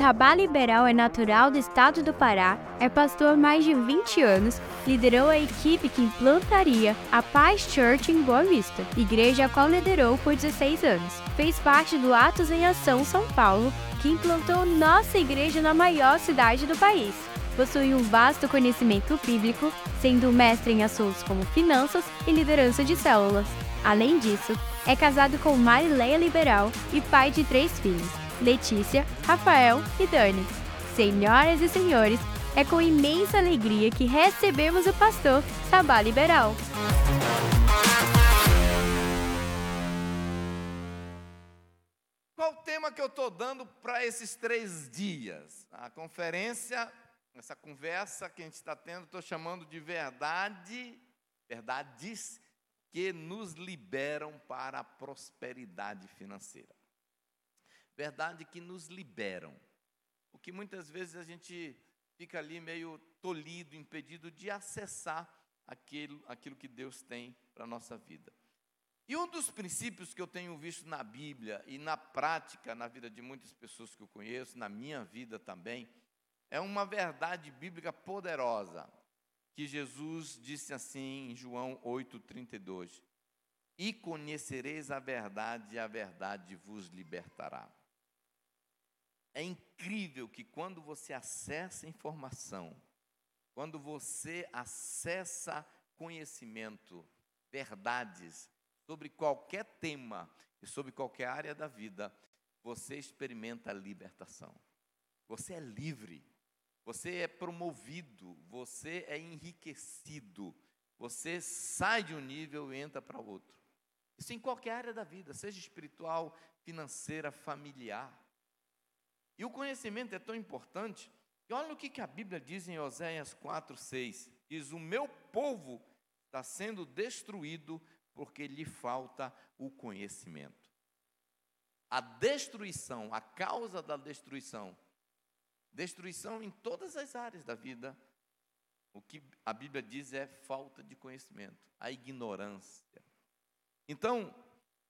Sabá Liberal é natural do estado do Pará, é pastor há mais de 20 anos, liderou a equipe que implantaria a Paz Church em Boa Vista, igreja a qual liderou por 16 anos. Fez parte do Atos em Ação São Paulo, que implantou nossa igreja na maior cidade do país. Possui um vasto conhecimento bíblico, sendo mestre em assuntos como finanças e liderança de células. Além disso, é casado com Marileia Liberal e pai de três filhos, Letícia, Rafael e Dani. Senhoras e senhores, é com imensa alegria que recebemos o pastor Sabá Liberal. Qual o tema que eu estou dando para esses três dias? A conferência, essa conversa que a gente está tendo, estou chamando de verdade, verdades que nos liberam para a prosperidade financeira. Verdade que nos liberam. O que muitas vezes a gente fica ali meio tolhido, impedido de acessar aquilo, aquilo que Deus tem para a nossa vida. E um dos princípios que eu tenho visto na Bíblia e na prática, na vida de muitas pessoas que eu conheço, na minha vida também, é uma verdade bíblica poderosa que Jesus disse assim em João 8,32: E conhecereis a verdade, e a verdade vos libertará. É incrível que quando você acessa informação, quando você acessa conhecimento, verdades sobre qualquer tema e sobre qualquer área da vida, você experimenta libertação. Você é livre. Você é promovido, você é enriquecido, você sai de um nível e entra para outro. Isso em qualquer área da vida, seja espiritual, financeira, familiar. E o conhecimento é tão importante que olha o que a Bíblia diz em Oséias 4, 6. Diz: O meu povo está sendo destruído porque lhe falta o conhecimento. A destruição, a causa da destruição, Destruição em todas as áreas da vida. O que a Bíblia diz é falta de conhecimento, a ignorância. Então,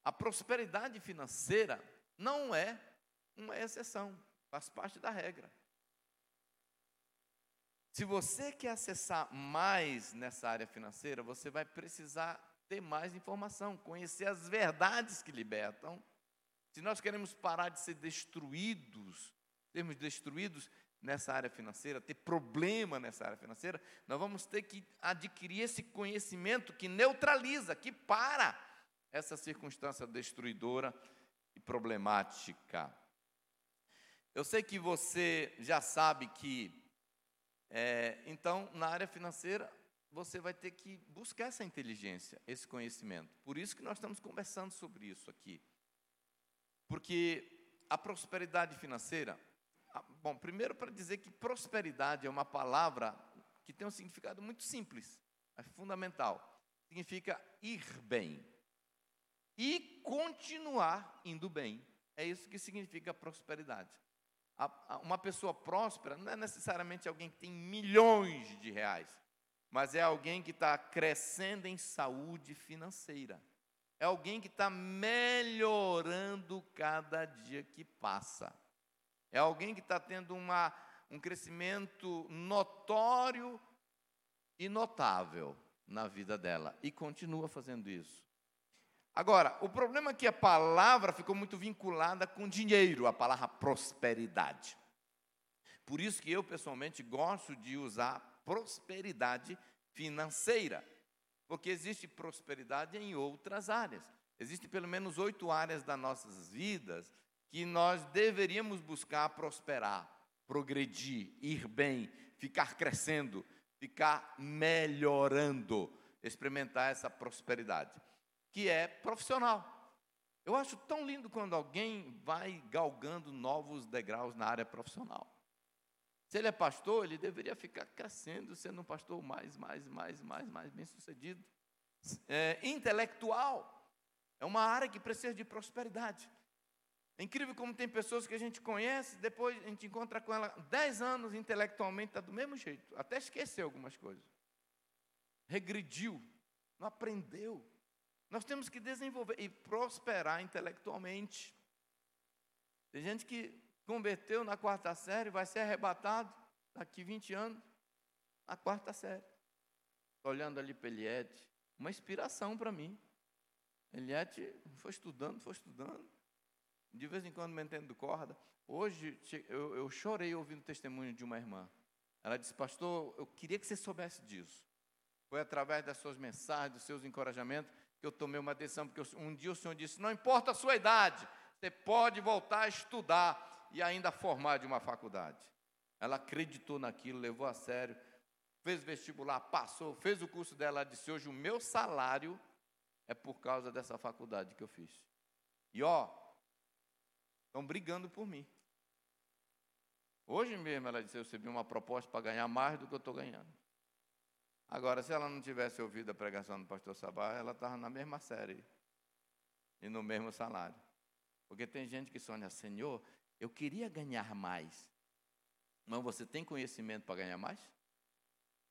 a prosperidade financeira não é uma exceção, faz parte da regra. Se você quer acessar mais nessa área financeira, você vai precisar ter mais informação, conhecer as verdades que libertam. Se nós queremos parar de ser destruídos sermos destruídos nessa área financeira, ter problema nessa área financeira, nós vamos ter que adquirir esse conhecimento que neutraliza, que para essa circunstância destruidora e problemática. Eu sei que você já sabe que, é, então, na área financeira, você vai ter que buscar essa inteligência, esse conhecimento. Por isso que nós estamos conversando sobre isso aqui. Porque a prosperidade financeira, bom, primeiro para dizer que prosperidade é uma palavra que tem um significado muito simples, é fundamental. Significa ir bem. E continuar indo bem. É isso que significa prosperidade. Uma pessoa próspera não é necessariamente alguém que tem milhões de reais, mas é alguém que está crescendo em saúde financeira. É alguém que está melhorando cada dia que passa. É alguém que está tendo uma, um crescimento notório e notável na vida dela e continua fazendo isso. Agora, o problema é que a palavra ficou muito vinculada com dinheiro, a palavra prosperidade. Por isso que eu pessoalmente gosto de usar prosperidade financeira, porque existe prosperidade em outras áreas. Existem pelo menos oito áreas das nossas vidas que nós deveríamos buscar prosperar, progredir, ir bem, ficar crescendo, ficar melhorando, experimentar essa prosperidade, que é profissional. Eu acho tão lindo quando alguém vai galgando novos degraus na área profissional. Se ele é pastor, ele deveria ficar crescendo, sendo um pastor mais, mais, mais, mais, mais bem sucedido. É, intelectual é uma área que precisa de prosperidade. É incrível como tem pessoas que a gente conhece, depois a gente encontra com ela 10 anos intelectualmente, está do mesmo jeito, até esqueceu algumas coisas. Regrediu, não aprendeu. Nós temos que desenvolver e prosperar intelectualmente. Tem gente que converteu na quarta série, vai ser arrebatado daqui 20 anos, na quarta série. Olhando ali para Eliette, uma inspiração para mim. Eliette foi estudando, foi estudando. De vez em quando me corda. Hoje eu, eu chorei ouvindo o testemunho de uma irmã. Ela disse, pastor, eu queria que você soubesse disso. Foi através das suas mensagens, dos seus encorajamentos, que eu tomei uma decisão, porque um dia o Senhor disse: não importa a sua idade, você pode voltar a estudar e ainda formar de uma faculdade. Ela acreditou naquilo, levou a sério, fez vestibular, passou, fez o curso dela. Ela disse: hoje o meu salário é por causa dessa faculdade que eu fiz. E ó, estão brigando por mim. Hoje mesmo ela disse: eu recebi uma proposta para ganhar mais do que eu estou ganhando. Agora, se ela não tivesse ouvido a pregação do pastor Sabá, ela estava na mesma série e no mesmo salário. Porque tem gente que sonha, Senhor, eu queria ganhar mais. Mas você tem conhecimento para ganhar mais?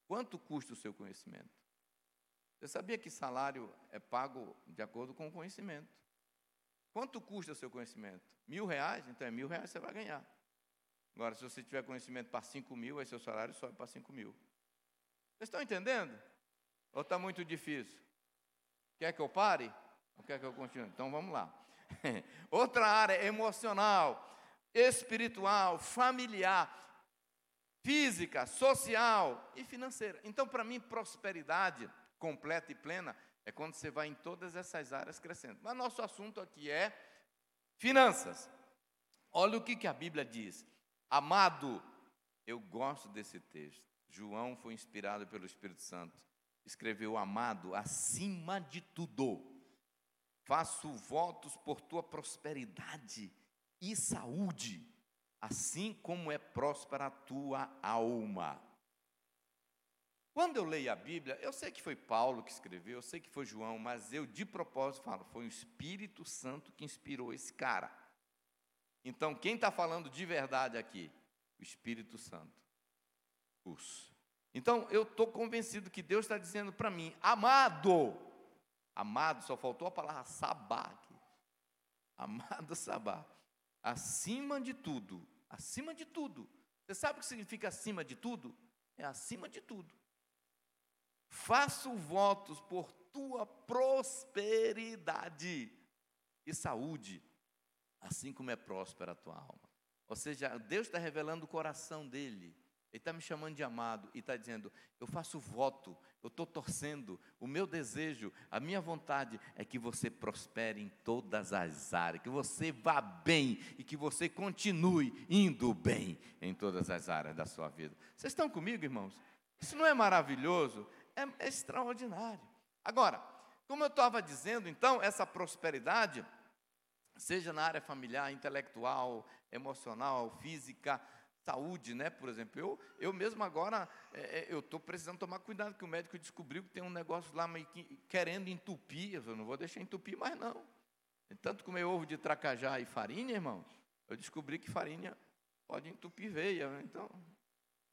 Quanto custa o seu conhecimento? Você sabia que salário é pago de acordo com o conhecimento? Quanto custa o seu conhecimento? Mil reais? Então é mil reais você vai ganhar. Agora, se você tiver conhecimento para cinco mil, aí seu salário sobe para cinco mil. Vocês estão entendendo? Ou está muito difícil? Quer que eu pare? Ou quer que eu continue? Então vamos lá. Outra área emocional, espiritual, familiar, física, social e financeira. Então, para mim, prosperidade completa e plena é quando você vai em todas essas áreas crescendo. Mas nosso assunto aqui é finanças. Olha o que, que a Bíblia diz. Amado, eu gosto desse texto. João foi inspirado pelo Espírito Santo. Escreveu: Amado, acima de tudo, faço votos por tua prosperidade e saúde, assim como é próspera a tua alma. Quando eu leio a Bíblia, eu sei que foi Paulo que escreveu, eu sei que foi João, mas eu de propósito falo, foi o Espírito Santo que inspirou esse cara. Então, quem está falando de verdade aqui? O Espírito Santo Então, eu estou convencido que Deus está dizendo para mim, amado, amado, só faltou a palavra sabá aqui. Amado sabá, acima de tudo, acima de tudo. Você sabe o que significa acima de tudo? É acima de tudo. Faço votos por tua prosperidade e saúde, assim como é próspera a tua alma. Ou seja, Deus está revelando o coração dele ele está me chamando de amado e está dizendo: eu faço voto, eu estou torcendo, o meu desejo, a minha vontade é que você prospere em todas as áreas, que você vá bem e que você continue indo bem em todas as áreas da sua vida. Vocês estão comigo, irmãos? Isso não é maravilhoso? É, é extraordinário. Agora, como eu estava dizendo, então, essa prosperidade, seja na área familiar, intelectual, emocional, física, saúde, né? Por exemplo, eu, eu mesmo agora, é, é eu estou precisando tomar cuidado, que o médico descobriu que tem um negócio lá querendo entupir, eu não vou deixar entupir mais não. Tanto comer ovo de tracajá e farinha, irmão, eu descobri que farinha pode entupir veia, né? então,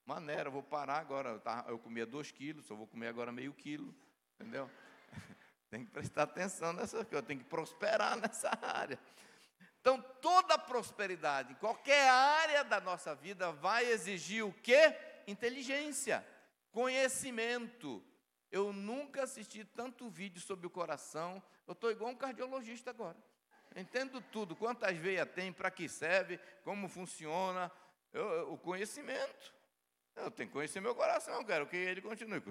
maneira, vou parar agora, eu comia dois quilos, só vou comer agora meio quilo, entendeu? tem que prestar atenção nessa coisa, tenho que prosperar nessa área. Então, toda prosperidade, qualquer área da nossa vida, vai exigir o quê? Inteligência, conhecimento. Eu nunca assisti tanto vídeo sobre o coração. Eu estou igual um cardiologista agora. entendo tudo, quantas veias tem, para que serve, como funciona, eu, o conhecimento. Eu tenho que conhecer meu coração, quero que ele continue.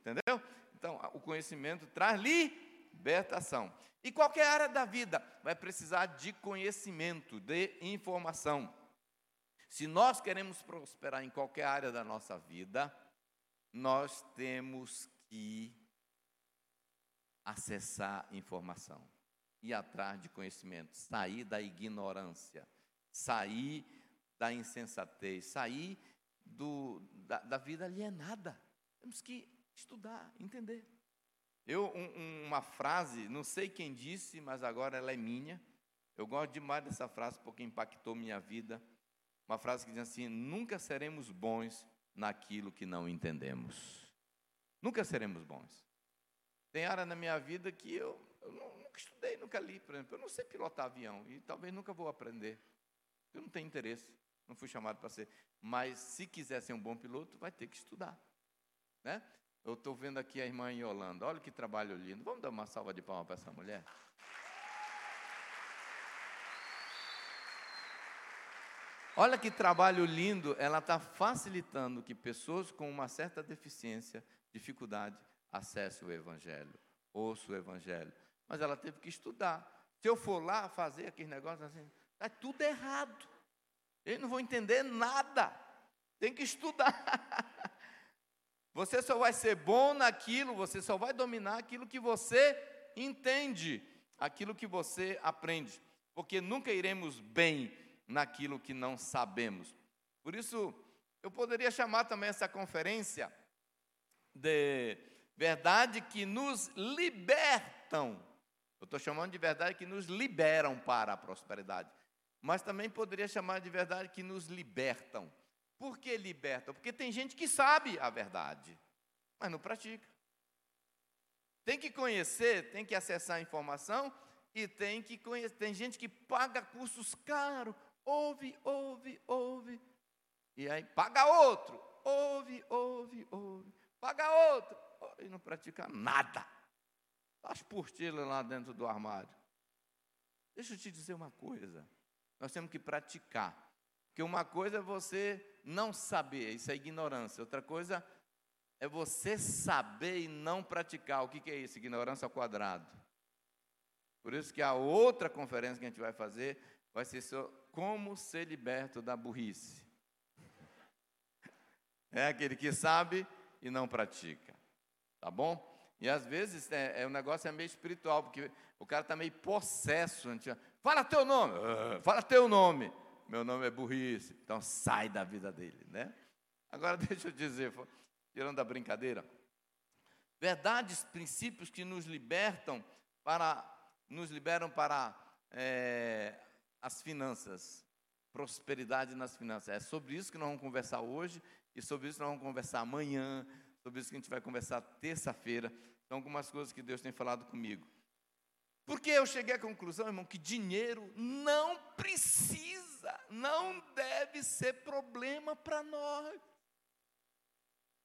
Entendeu? Então, o conhecimento traz libertação. E qualquer área da vida vai precisar de conhecimento, de informação. Se nós queremos prosperar em qualquer área da nossa vida, nós temos que acessar informação, ir atrás de conhecimento, sair da ignorância, sair da insensatez, sair do, da, da vida alienada. Temos que estudar, entender. Eu, um, uma frase, não sei quem disse, mas agora ela é minha. Eu gosto demais dessa frase porque impactou minha vida. Uma frase que diz assim: Nunca seremos bons naquilo que não entendemos. Nunca seremos bons. Tem área na minha vida que eu, eu nunca estudei, nunca li, por exemplo. Eu não sei pilotar avião e talvez nunca vou aprender. Eu não tenho interesse, não fui chamado para ser. Mas se quiser ser um bom piloto, vai ter que estudar. Né? Eu estou vendo aqui a irmã Yolanda. Olha que trabalho lindo. Vamos dar uma salva de palmas para essa mulher? Olha que trabalho lindo, ela está facilitando que pessoas com uma certa deficiência, dificuldade, acessem o Evangelho, ouçam o Evangelho. Mas ela teve que estudar. Se eu for lá fazer aquele negócio assim, está tudo errado. Eu não vou entender nada. Tem que estudar. Você só vai ser bom naquilo, você só vai dominar aquilo que você entende, aquilo que você aprende. Porque nunca iremos bem naquilo que não sabemos. Por isso, eu poderia chamar também essa conferência de verdade que nos libertam. Eu estou chamando de verdade que nos liberam para a prosperidade. Mas também poderia chamar de verdade que nos libertam. Por que libertam? Porque tem gente que sabe a verdade, mas não pratica. Tem que conhecer, tem que acessar a informação e tem que conhecer. Tem gente que paga cursos caros ouve, ouve, ouve. E aí paga outro, ouve, ouve, ouve. Paga outro, e não pratica nada. As portilhas lá dentro do armário. Deixa eu te dizer uma coisa. Nós temos que praticar. Porque uma coisa é você não saber, isso é ignorância. Outra coisa é você saber e não praticar. O que é isso? Ignorância ao quadrado. Por isso que a outra conferência que a gente vai fazer vai ser como ser liberto da burrice. É aquele que sabe e não pratica. Tá bom? E às vezes é, é o negócio é meio espiritual, porque o cara está meio possesso. Fala teu nome, fala teu nome. Meu nome é burrice. Então sai da vida dele, né? Agora deixa eu dizer, tirando a brincadeira, verdades, princípios que nos libertam para, nos liberam para é, as finanças, prosperidade nas finanças. É sobre isso que nós vamos conversar hoje e sobre isso nós vamos conversar amanhã, sobre isso que a gente vai conversar terça-feira. São algumas coisas que Deus tem falado comigo. Porque eu cheguei à conclusão, irmão, que dinheiro não precisa, não deve ser problema para nós.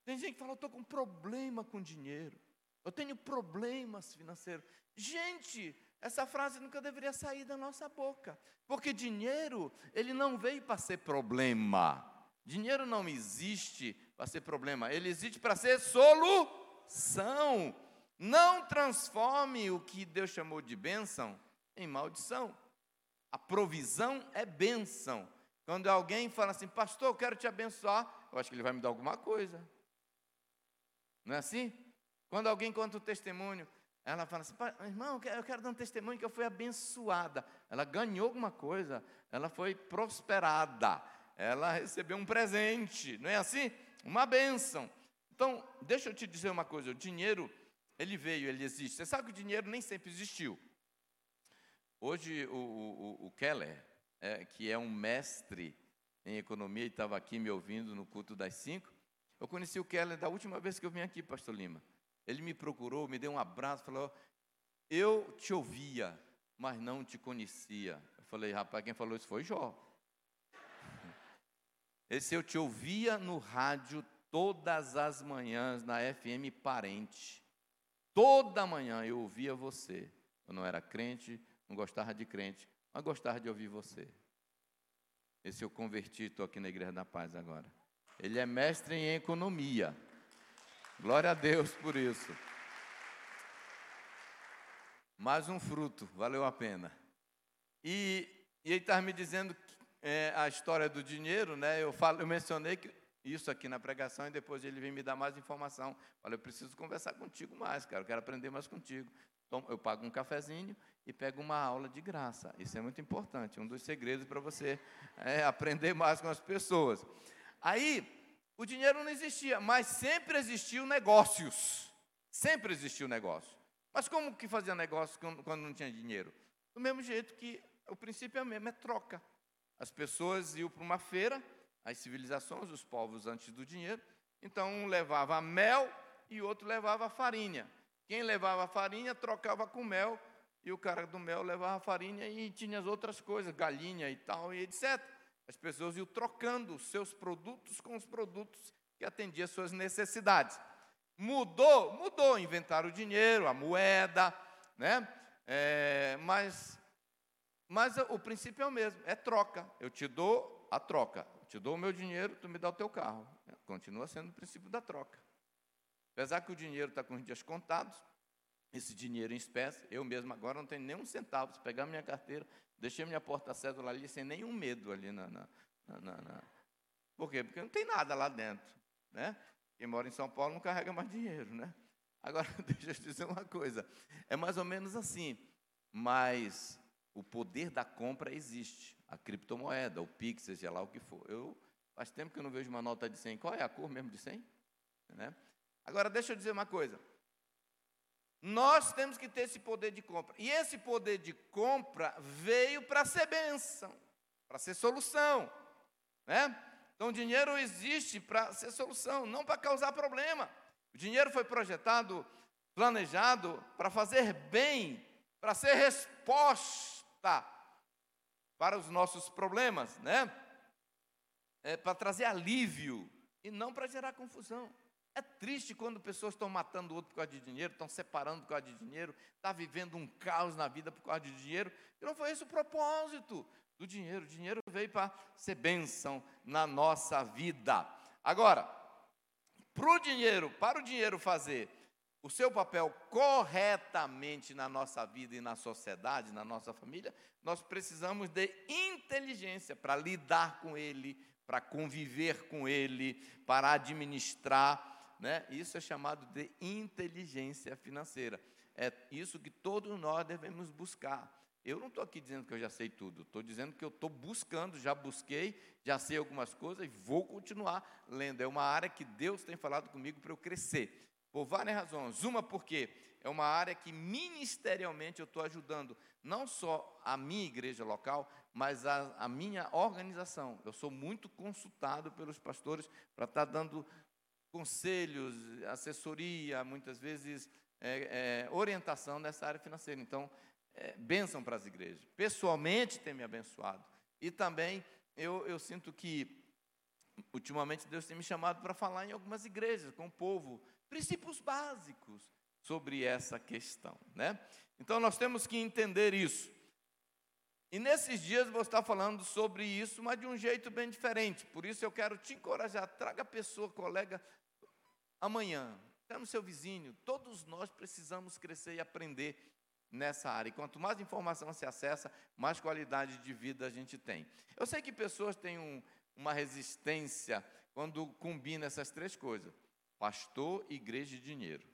Tem gente que fala, eu estou com problema com dinheiro, eu tenho problemas financeiros. Gente, essa frase nunca deveria sair da nossa boca, porque dinheiro, ele não veio para ser problema. Dinheiro não existe para ser problema, ele existe para ser solução. Não transforme o que Deus chamou de bênção em maldição. A provisão é bênção. Quando alguém fala assim, pastor, eu quero te abençoar, eu acho que ele vai me dar alguma coisa. Não é assim? Quando alguém conta o testemunho, ela fala assim, irmão, eu quero dar um testemunho que eu fui abençoada. Ela ganhou alguma coisa, ela foi prosperada, ela recebeu um presente, não é assim? Uma bênção. Então, deixa eu te dizer uma coisa: o dinheiro, ele veio, ele existe. Você sabe que o dinheiro nem sempre existiu. Hoje, o, o, o Keller, é, que é um mestre em economia, e estava aqui me ouvindo no culto das cinco. Eu conheci o Keller da última vez que eu vim aqui, Pastor Lima. Ele me procurou, me deu um abraço, falou: Eu te ouvia, mas não te conhecia. Eu falei: Rapaz, quem falou isso foi Jó. Esse eu te ouvia no rádio todas as manhãs na FM Parente. Toda manhã eu ouvia você. Eu não era crente, não gostava de crente, mas gostava de ouvir você. Esse eu converti, estou aqui na Igreja da Paz agora. Ele é mestre em economia. Glória a Deus por isso. Mais um fruto, valeu a pena. E, e ele estava me dizendo é, a história do dinheiro, né? Eu, falo, eu mencionei que, isso aqui na pregação e depois ele vem me dar mais informação. Falei, eu preciso conversar contigo mais, cara, eu quero aprender mais contigo. Eu pago um cafezinho e pego uma aula de graça. Isso é muito importante, um dos segredos para você é, aprender mais com as pessoas. Aí, o dinheiro não existia, mas sempre existiu negócios. Sempre existiu negócio. Mas como que fazia negócio quando não tinha dinheiro? Do mesmo jeito que o princípio é o mesmo, é troca. As pessoas iam para uma feira, as civilizações, os povos antes do dinheiro, então um levava mel e outro levava farinha. Quem levava farinha trocava com mel e o cara do mel levava farinha e tinha as outras coisas, galinha e tal, e etc. As pessoas iam trocando os seus produtos com os produtos que atendiam suas necessidades. Mudou, mudou, inventaram o dinheiro, a moeda, né? É, mas, mas o princípio é o mesmo, é troca. Eu te dou a troca. Eu te dou o meu dinheiro, tu me dá o teu carro. Continua sendo o princípio da troca. Apesar que o dinheiro está com os dias contados, esse dinheiro em espécie, eu mesmo agora não tenho nenhum centavo. Se pegar minha carteira, deixei minha porta-cédula ali sem nenhum medo ali na, na, na, na, Por quê? Porque não tem nada lá dentro. Né? Quem mora em São Paulo não carrega mais dinheiro. Né? Agora, deixa eu te dizer uma coisa. É mais ou menos assim. Mas o poder da compra existe. A criptomoeda, o Pix, seja lá o que for. Eu faz tempo que eu não vejo uma nota de 100. Qual é a cor mesmo de 100? Né? Agora, deixa eu dizer uma coisa. Nós temos que ter esse poder de compra. E esse poder de compra veio para ser bênção, para ser solução. Né? Então, o dinheiro existe para ser solução, não para causar problema. O dinheiro foi projetado, planejado para fazer bem, para ser resposta para os nossos problemas, né? É, para trazer alívio e não para gerar confusão. É triste quando pessoas estão matando o outro por causa de dinheiro, estão separando por causa de dinheiro, está vivendo um caos na vida por causa de dinheiro. E não foi esse o propósito do dinheiro. O dinheiro veio para ser bênção na nossa vida. Agora, para o dinheiro, para o dinheiro fazer o seu papel corretamente na nossa vida e na sociedade, na nossa família, nós precisamos de inteligência para lidar com ele, para conviver com ele, para administrar né? Isso é chamado de inteligência financeira. É isso que todos nós devemos buscar. Eu não estou aqui dizendo que eu já sei tudo, estou dizendo que eu estou buscando, já busquei, já sei algumas coisas e vou continuar lendo. É uma área que Deus tem falado comigo para eu crescer, por várias razões. Uma, porque é uma área que ministerialmente eu estou ajudando, não só a minha igreja local, mas a, a minha organização. Eu sou muito consultado pelos pastores para estar tá dando conselhos, assessoria, muitas vezes é, é, orientação nessa área financeira. Então, é, bênção para as igrejas. Pessoalmente tem me abençoado. E também eu, eu sinto que, ultimamente, Deus tem me chamado para falar em algumas igrejas, com o povo, princípios básicos sobre essa questão. Né? Então, nós temos que entender isso. E nesses dias vou estar falando sobre isso, mas de um jeito bem diferente. Por isso eu quero te encorajar, traga pessoa, colega, amanhã, está no seu vizinho, todos nós precisamos crescer e aprender nessa área. E quanto mais informação se acessa, mais qualidade de vida a gente tem. Eu sei que pessoas têm um, uma resistência quando combina essas três coisas: pastor, igreja e dinheiro.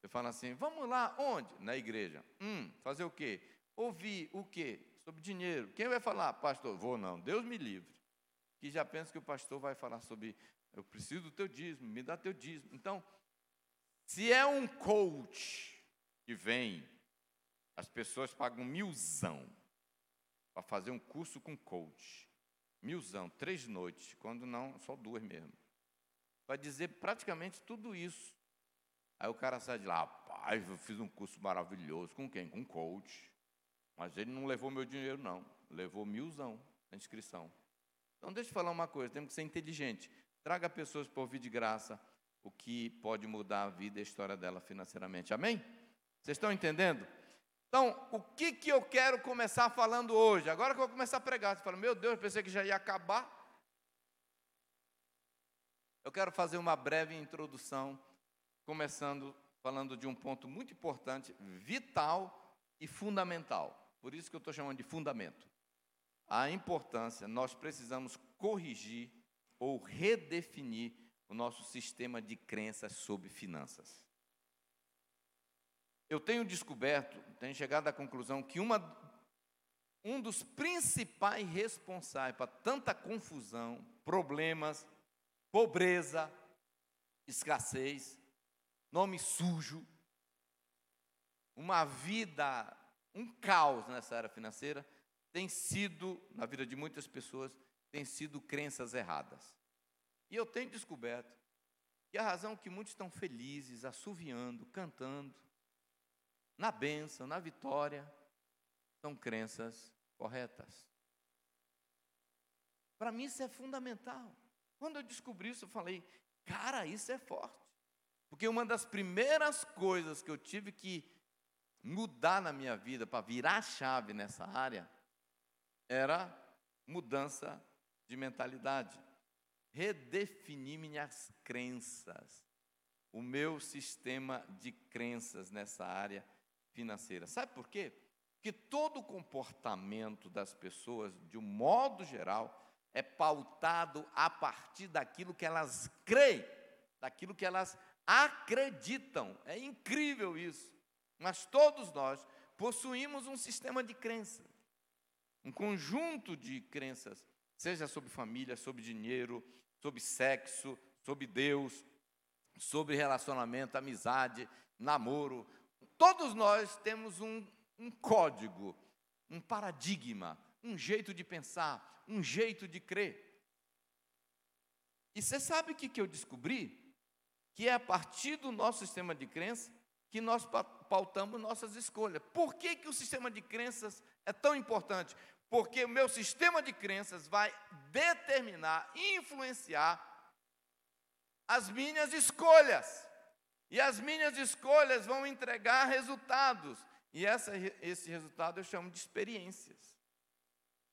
Você fala assim, vamos lá, onde? Na igreja. Hum, fazer o quê? Ouvir o quê? Sobre dinheiro. Quem vai falar? Pastor, vou não, Deus me livre. Que já pensa que o pastor vai falar sobre eu preciso do teu dízimo, me dá teu dízimo. Então, se é um coach que vem, as pessoas pagam milzão para fazer um curso com coach. Milzão, três noites, quando não, só duas mesmo. Vai dizer praticamente tudo isso. Aí o cara sai de lá, rapaz, eu fiz um curso maravilhoso. Com quem? Com coach. Mas ele não levou meu dinheiro, não. Levou milzão na inscrição. Então, deixa eu falar uma coisa: temos que ser inteligente. Traga pessoas para ouvir de graça o que pode mudar a vida e a história dela financeiramente. Amém? Vocês estão entendendo? Então, o que, que eu quero começar falando hoje? Agora que eu vou começar a pregar, você fala, meu Deus, eu pensei que já ia acabar. Eu quero fazer uma breve introdução, começando falando de um ponto muito importante, vital e fundamental. Por isso que eu estou chamando de fundamento. A importância, nós precisamos corrigir ou redefinir o nosso sistema de crenças sobre finanças. Eu tenho descoberto, tenho chegado à conclusão que uma, um dos principais responsáveis para tanta confusão, problemas, pobreza, escassez, nome sujo, uma vida, um caos nessa área financeira, tem sido, na vida de muitas pessoas, têm sido crenças erradas. E eu tenho descoberto que a razão que muitos estão felizes, assoviando, cantando, na bênção, na vitória, são crenças corretas. Para mim isso é fundamental. Quando eu descobri isso, eu falei, cara, isso é forte. Porque uma das primeiras coisas que eu tive que mudar na minha vida, para virar a chave nessa área, era mudança de mentalidade. Redefinir minhas crenças, o meu sistema de crenças nessa área financeira. Sabe por quê? Porque todo comportamento das pessoas, de um modo geral, é pautado a partir daquilo que elas creem, daquilo que elas acreditam. É incrível isso. Mas todos nós possuímos um sistema de crenças, um conjunto de crenças, seja sobre família, sobre dinheiro, sobre sexo, sobre Deus, sobre relacionamento, amizade, namoro. Todos nós temos um, um código, um paradigma, um jeito de pensar, um jeito de crer. E você sabe o que, que eu descobri? Que é a partir do nosso sistema de crença que nós pautamos nossas escolhas. Por que, que o sistema de crenças é tão importante? Porque o meu sistema de crenças vai determinar, influenciar as minhas escolhas. E as minhas escolhas vão entregar resultados. E essa, esse resultado eu chamo de experiências.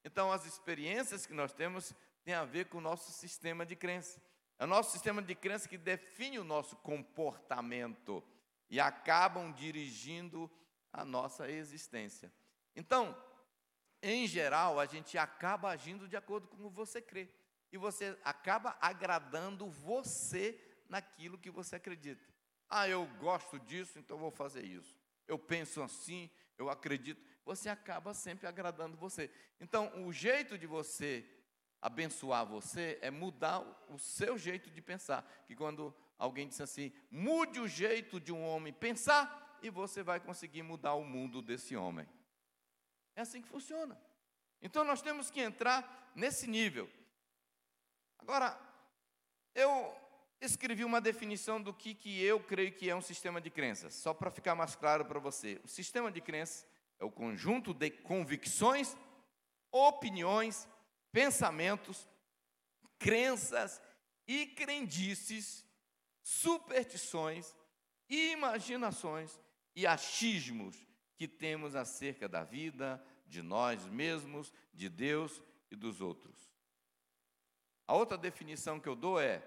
Então, as experiências que nós temos têm a ver com o nosso sistema de crença. É o nosso sistema de crença que define o nosso comportamento e acabam dirigindo a nossa existência. Então, em geral, a gente acaba agindo de acordo com o que você crê. E você acaba agradando você naquilo que você acredita. Ah, eu gosto disso, então vou fazer isso. Eu penso assim, eu acredito você acaba sempre agradando você. Então, o jeito de você abençoar você é mudar o seu jeito de pensar. Que quando alguém diz assim, mude o jeito de um homem pensar, e você vai conseguir mudar o mundo desse homem. É assim que funciona. Então nós temos que entrar nesse nível. Agora, eu escrevi uma definição do que, que eu creio que é um sistema de crenças, só para ficar mais claro para você. O sistema de crenças é o conjunto de convicções, opiniões, pensamentos, crenças e crendices, superstições, imaginações e achismos que temos acerca da vida, de nós mesmos, de Deus e dos outros. A outra definição que eu dou é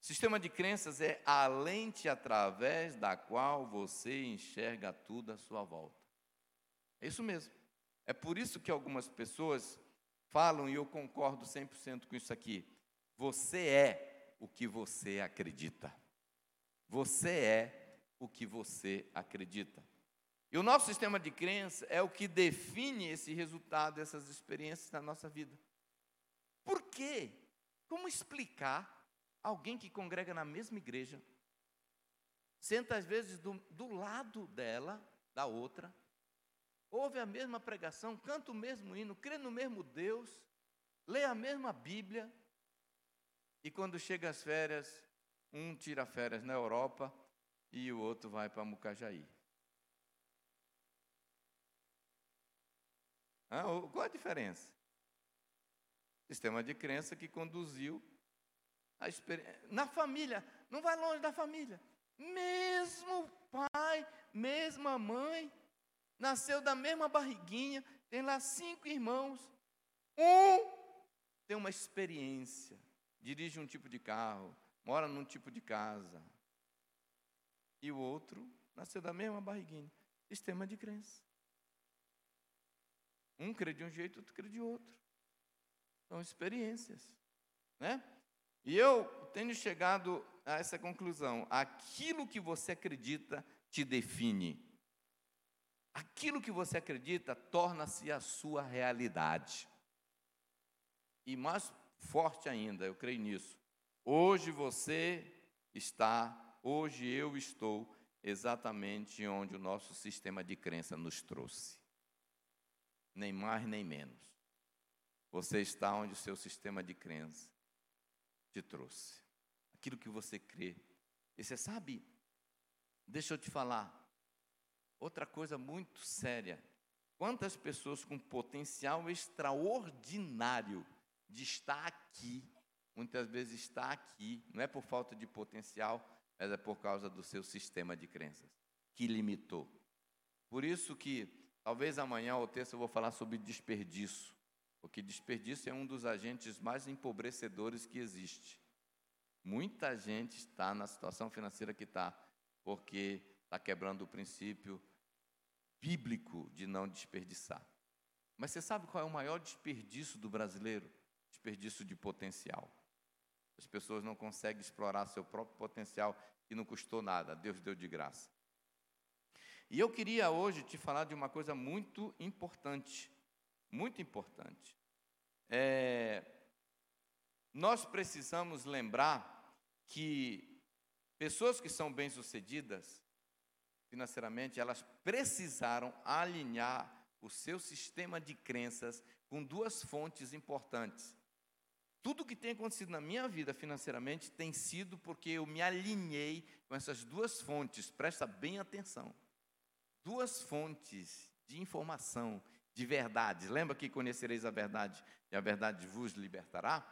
Sistema de crenças é a lente através da qual você enxerga tudo à sua volta. É isso mesmo. É por isso que algumas pessoas falam, e eu concordo 100% com isso aqui: você é o que você acredita. Você é o que você acredita. E o nosso sistema de crença é o que define esse resultado, essas experiências na nossa vida. Por quê? Como explicar alguém que congrega na mesma igreja, senta às vezes do, do lado dela, da outra, ouve a mesma pregação, canta o mesmo hino, crê no mesmo Deus, lê a mesma Bíblia, e quando chega as férias, um tira férias na Europa e o outro vai para Mucajaí. Ah, qual a diferença? Sistema de crença que conduziu na família, não vai longe da família. Mesmo pai, mesma mãe, nasceu da mesma barriguinha, tem lá cinco irmãos. Um tem uma experiência, dirige um tipo de carro, mora num tipo de casa. E o outro nasceu da mesma barriguinha. Sistema de crença. Um crê de um jeito, outro crê de outro. São experiências. Né? E eu tenho chegado a essa conclusão: aquilo que você acredita te define. Aquilo que você acredita torna-se a sua realidade. E mais forte ainda, eu creio nisso. Hoje você está, hoje eu estou exatamente onde o nosso sistema de crença nos trouxe. Nem mais nem menos. Você está onde o seu sistema de crença te trouxe. Aquilo que você crê. E você sabe, deixa eu te falar, outra coisa muito séria Quantas pessoas com potencial extraordinário de estar aqui, muitas vezes está aqui, não é por falta de potencial, mas é por causa do seu sistema de crenças, que limitou. Por isso que, talvez amanhã ou terça eu vou falar sobre desperdício, porque desperdício é um dos agentes mais empobrecedores que existe. Muita gente está na situação financeira que está, porque está quebrando o princípio bíblico de não desperdiçar. Mas você sabe qual é o maior desperdício do brasileiro? Desperdício de potencial. As pessoas não conseguem explorar seu próprio potencial e não custou nada, Deus deu de graça. E eu queria hoje te falar de uma coisa muito importante, muito importante. É, nós precisamos lembrar que pessoas que são bem-sucedidas financeiramente, elas precisaram alinhar o seu sistema de crenças com duas fontes importantes. Tudo que tem acontecido na minha vida financeiramente tem sido porque eu me alinhei com essas duas fontes, presta bem atenção. Duas fontes de informação, de verdade. Lembra que conhecereis a verdade e a verdade vos libertará?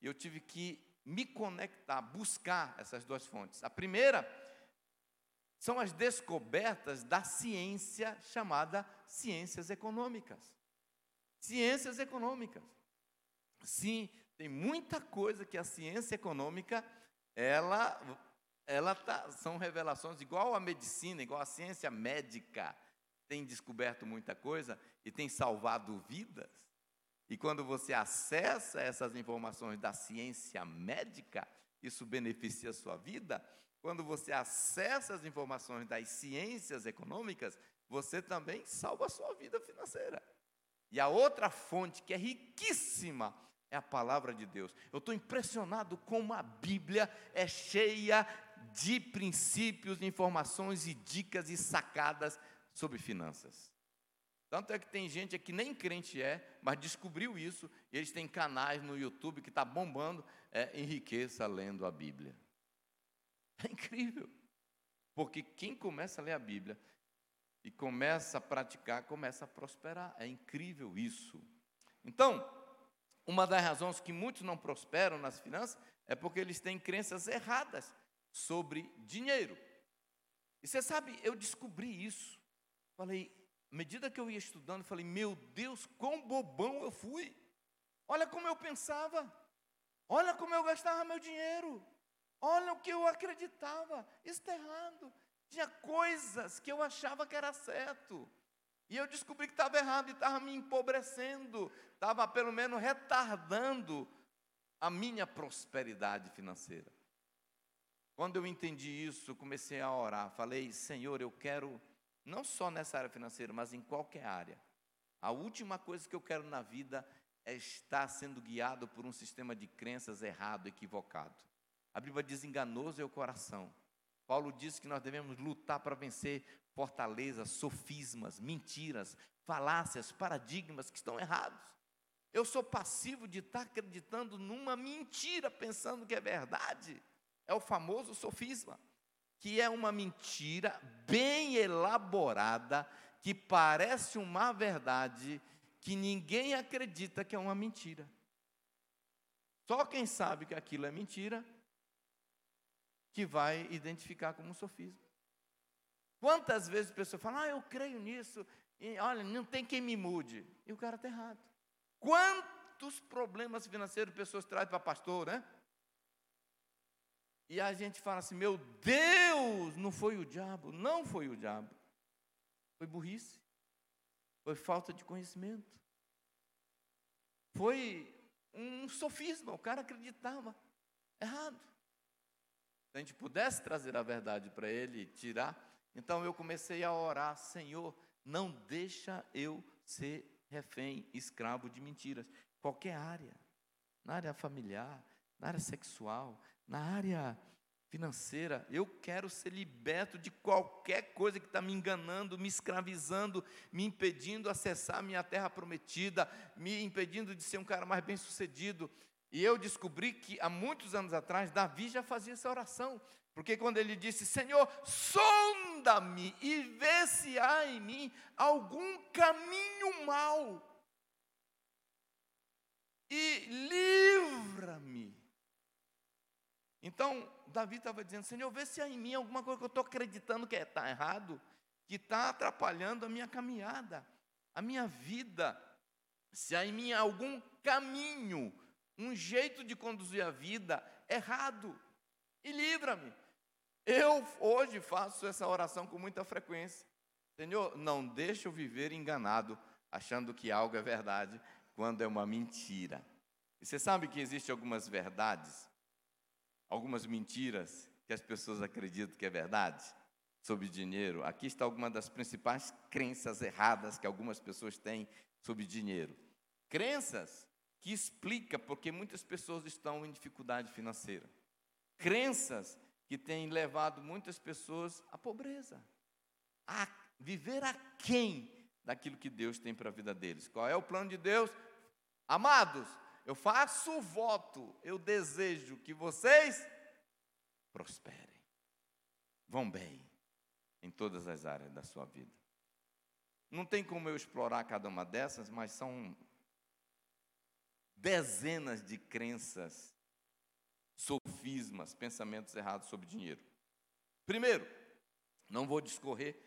Eu tive que me conectar, buscar essas duas fontes. A primeira são as descobertas da ciência chamada ciências econômicas. Ciências econômicas. Sim, tem muita coisa que a ciência econômica ela ela tá, são revelações igual a medicina, igual a ciência médica tem descoberto muita coisa e tem salvado vidas. E quando você acessa essas informações da ciência médica, isso beneficia a sua vida. Quando você acessa as informações das ciências econômicas, você também salva a sua vida financeira. E a outra fonte que é riquíssima é a palavra de Deus. Eu estou impressionado como a Bíblia é cheia de princípios, informações e dicas e sacadas sobre finanças. Tanto é que tem gente que nem crente é, mas descobriu isso, e eles têm canais no YouTube que está bombando, é, enriqueça lendo a Bíblia. É incrível, porque quem começa a ler a Bíblia e começa a praticar, começa a prosperar. É incrível isso. Então, uma das razões que muitos não prosperam nas finanças é porque eles têm crenças erradas sobre dinheiro. E você sabe, eu descobri isso. Falei, à medida que eu ia estudando, falei, meu Deus, quão bobão eu fui. Olha como eu pensava. Olha como eu gastava meu dinheiro. Olha o que eu acreditava. Isso está errado. Tinha coisas que eu achava que era certo. E eu descobri que estava errado e estava me empobrecendo. Estava pelo menos retardando a minha prosperidade financeira. Quando eu entendi isso, comecei a orar. Falei, Senhor, eu quero não só nessa área financeira, mas em qualquer área. A última coisa que eu quero na vida é estar sendo guiado por um sistema de crenças errado, equivocado. A Bíblia diz: enganoso é o coração. Paulo diz que nós devemos lutar para vencer fortalezas, sofismas, mentiras, falácias, paradigmas que estão errados. Eu sou passivo de estar acreditando numa mentira, pensando que é verdade. É o famoso sofisma que é uma mentira bem elaborada, que parece uma verdade, que ninguém acredita que é uma mentira. Só quem sabe que aquilo é mentira, que vai identificar como sofisma. Quantas vezes a pessoa fala, ah, eu creio nisso, e olha, não tem quem me mude. E o cara está errado. Quantos problemas financeiros pessoas trazem para pastor, né? E a gente fala assim: meu Deus, não foi o diabo. Não foi o diabo. Foi burrice. Foi falta de conhecimento. Foi um sofisma. O cara acreditava errado. Se a gente pudesse trazer a verdade para ele tirar. Então eu comecei a orar: Senhor, não deixa eu ser refém, escravo de mentiras. Qualquer área. Na área familiar, na área sexual, na área financeira, eu quero ser liberto de qualquer coisa que está me enganando, me escravizando, me impedindo de acessar a minha terra prometida, me impedindo de ser um cara mais bem sucedido. E eu descobri que há muitos anos atrás, Davi já fazia essa oração. Porque quando ele disse: Senhor, sonda-me e vê se há em mim algum caminho mau, e livra-me. Então, Davi estava dizendo: Senhor, vê se há em mim alguma coisa que eu estou acreditando que está errado, que está atrapalhando a minha caminhada, a minha vida. Se há em mim algum caminho, um jeito de conduzir a vida errado, e livra-me. Eu hoje faço essa oração com muita frequência. Senhor, não deixe eu viver enganado, achando que algo é verdade, quando é uma mentira. E você sabe que existem algumas verdades, algumas mentiras que as pessoas acreditam que é verdade sobre dinheiro. Aqui está alguma das principais crenças erradas que algumas pessoas têm sobre dinheiro. Crenças que explica porque muitas pessoas estão em dificuldade financeira. Crenças que têm levado muitas pessoas à pobreza, a viver aquém daquilo que Deus tem para a vida deles. Qual é o plano de Deus? Amados, eu faço voto, eu desejo que vocês prosperem, vão bem em todas as áreas da sua vida. Não tem como eu explorar cada uma dessas, mas são dezenas de crenças, sofismas, pensamentos errados sobre dinheiro. Primeiro, não vou discorrer,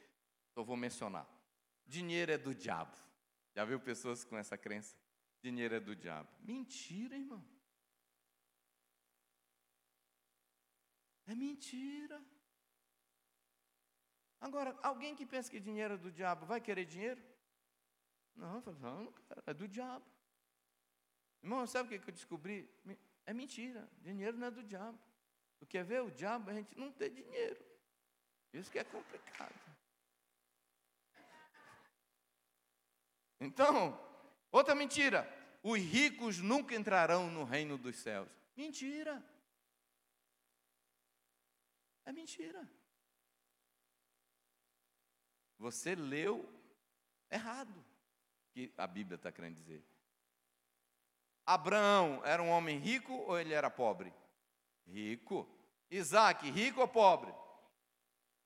só vou mencionar. Dinheiro é do diabo. Já viu pessoas com essa crença? Dinheiro é do diabo. Mentira, irmão. É mentira. Agora, alguém que pensa que dinheiro é do diabo vai querer dinheiro? Não, não, é do diabo. Irmão, sabe o que eu descobri? É mentira. Dinheiro não é do diabo. Tu quer ver o diabo? A gente não ter dinheiro. Isso que é complicado. Então, outra mentira. Os ricos nunca entrarão no reino dos céus. Mentira. É mentira. Você leu errado que a Bíblia está querendo dizer. Abraão era um homem rico ou ele era pobre? Rico. Isaac, rico ou pobre?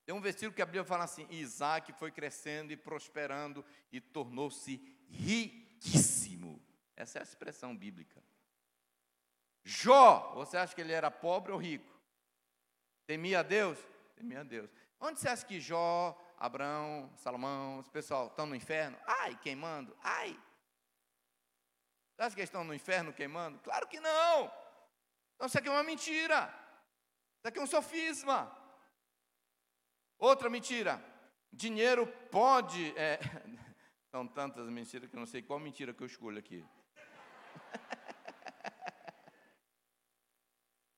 Tem um versículo que a Bíblia fala assim: Isaac foi crescendo e prosperando e tornou-se riquíssimo. Essa é a expressão bíblica. Jó, você acha que ele era pobre ou rico? Temia a Deus? Temia a Deus. Onde você acha que Jó, Abraão, Salomão, esse pessoal estão no inferno? Ai, queimando. Ai, você acha que eles estão no inferno queimando? Claro que não. Então isso aqui é uma mentira. Isso aqui é um sofisma. Outra mentira. Dinheiro pode. É... São tantas mentiras que eu não sei qual mentira que eu escolho aqui.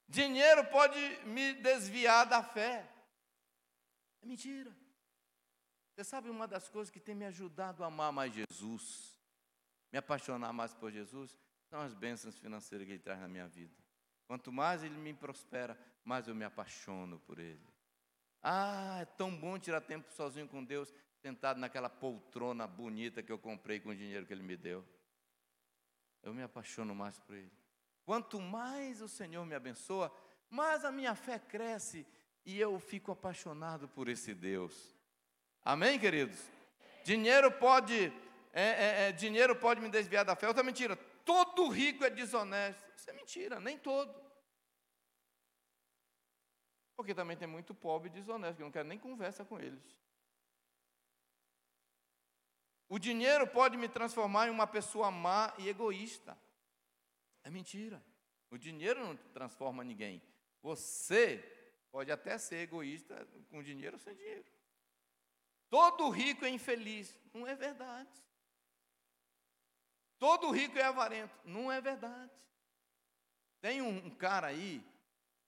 Dinheiro pode me desviar da fé. É mentira. Você sabe uma das coisas que tem me ajudado a amar mais Jesus? me apaixonar mais por Jesus, são as bênçãos financeiras que Ele traz na minha vida. Quanto mais Ele me prospera, mais eu me apaixono por Ele. Ah, é tão bom tirar tempo sozinho com Deus, sentado naquela poltrona bonita que eu comprei com o dinheiro que Ele me deu. Eu me apaixono mais por Ele. Quanto mais o Senhor me abençoa, mais a minha fé cresce e eu fico apaixonado por esse Deus. Amém, queridos? Dinheiro pode é, é, é, dinheiro pode me desviar da fé. Outra mentira, todo rico é desonesto. Isso é mentira, nem todo. Porque também tem muito pobre desonesto, que eu não quero nem conversa com eles. O dinheiro pode me transformar em uma pessoa má e egoísta. É mentira. O dinheiro não transforma ninguém. Você pode até ser egoísta com dinheiro ou sem dinheiro. Todo rico é infeliz. Não é verdade. Todo rico é avarento. Não é verdade. Tem um, um cara aí,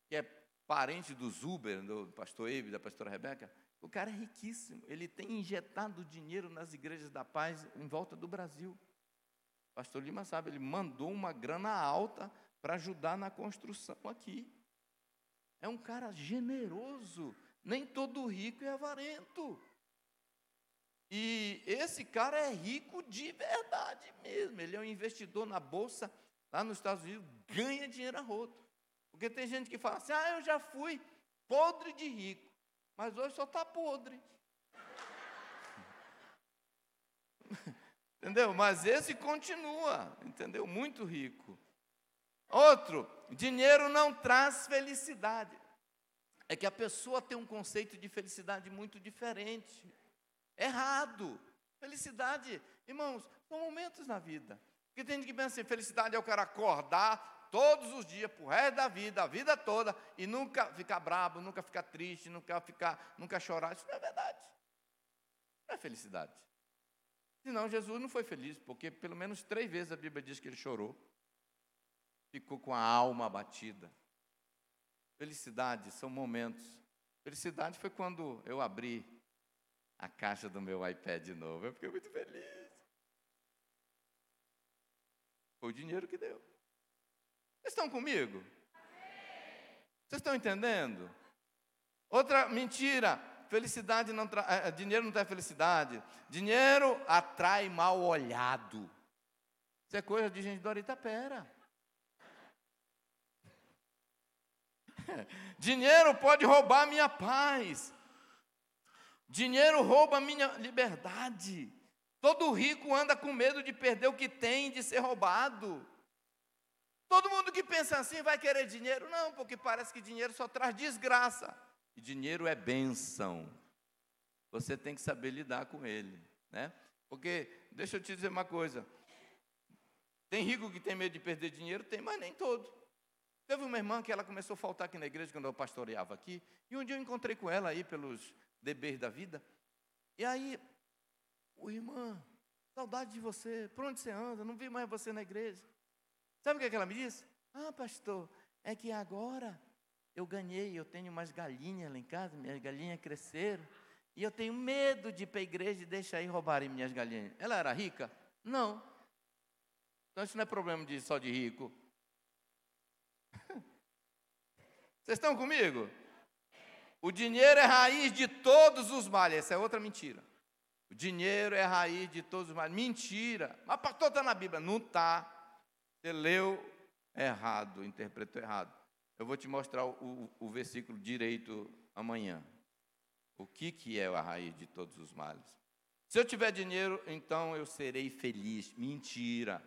que é parente do Zuber, do pastor Eve, da pastora Rebeca. O cara é riquíssimo. Ele tem injetado dinheiro nas igrejas da paz em volta do Brasil. Pastor Lima sabe, ele mandou uma grana alta para ajudar na construção aqui. É um cara generoso. Nem todo rico é avarento. E esse cara é rico de verdade mesmo. Ele é um investidor na bolsa lá nos Estados Unidos, ganha dinheiro a rodo. Porque tem gente que fala assim: ah, eu já fui podre de rico, mas hoje só está podre. entendeu? Mas esse continua, entendeu? Muito rico. Outro, dinheiro não traz felicidade. É que a pessoa tem um conceito de felicidade muito diferente. Errado. Felicidade, irmãos, são momentos na vida. Porque tem gente que pensa assim, felicidade é o cara acordar todos os dias, por resto da vida, a vida toda, e nunca ficar bravo, nunca ficar triste, nunca ficar, nunca chorar. Isso não é verdade. Não é felicidade. Senão Jesus não foi feliz, porque pelo menos três vezes a Bíblia diz que ele chorou. Ficou com a alma abatida. Felicidade são momentos. Felicidade foi quando eu abri a caixa do meu iPad de novo. Eu fiquei muito feliz. Foi o dinheiro que deu. Estão comigo? Vocês estão entendendo? Outra mentira. Felicidade não traz. Eh, dinheiro não traz felicidade. Dinheiro atrai mal olhado. Isso é coisa de gente do Aritapera. Dinheiro pode roubar minha paz. Dinheiro rouba minha liberdade. Todo rico anda com medo de perder o que tem, de ser roubado. Todo mundo que pensa assim vai querer dinheiro? Não, porque parece que dinheiro só traz desgraça. E dinheiro é benção. Você tem que saber lidar com ele, né? Porque deixa eu te dizer uma coisa. Tem rico que tem medo de perder dinheiro, tem, mas nem todo. Teve uma irmã que ela começou a faltar aqui na igreja quando eu pastoreava aqui, e um dia eu encontrei com ela aí pelos deberes da vida. E aí, o irmã, saudade de você, por onde você anda? Não vi mais você na igreja. Sabe o que, é que ela me disse? Ah, pastor, é que agora eu ganhei, eu tenho umas galinhas lá em casa, minhas galinhas cresceram, e eu tenho medo de ir para a igreja e deixar aí roubarem minhas galinhas. Ela era rica? Não. Então isso não é problema de, só de rico. Vocês estão comigo? O dinheiro é raiz de todos os males. Essa é outra mentira. O dinheiro é raiz de todos os males. Mentira. Mas pastor está na Bíblia. Não está. Você leu errado, interpretou errado. Eu vou te mostrar o, o, versículo direito amanhã. O que, que é a raiz de todos os males? Se eu tiver dinheiro, então eu serei feliz. Mentira.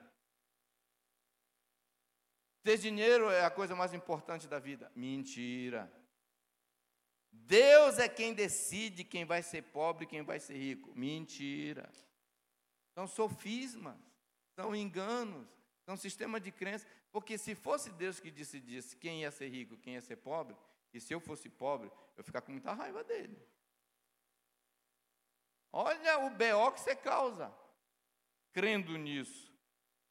Ter dinheiro é a coisa mais importante da vida. Mentira. Deus é quem decide quem vai ser pobre e quem vai ser rico. Mentira. São sofismas, são enganos, são sistemas de crença. Porque se fosse Deus que decidisse quem ia ser rico, quem ia ser pobre, e se eu fosse pobre, eu ia ficar com muita raiva dele. Olha o BO que você causa, crendo nisso.